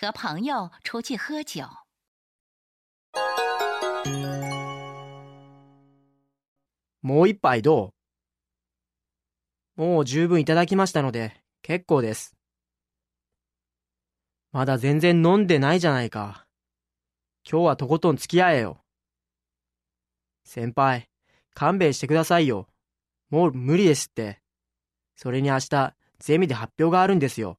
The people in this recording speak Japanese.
和朋友出去喝酒。もう一杯どう？もう十分いただきましたので、結構です。まだ全然飲んでないじゃないか。今日はとことん付き合えよ。先輩、勘弁してくださいよ。もう無理ですって。それに明日、ゼミで発表があるんですよ。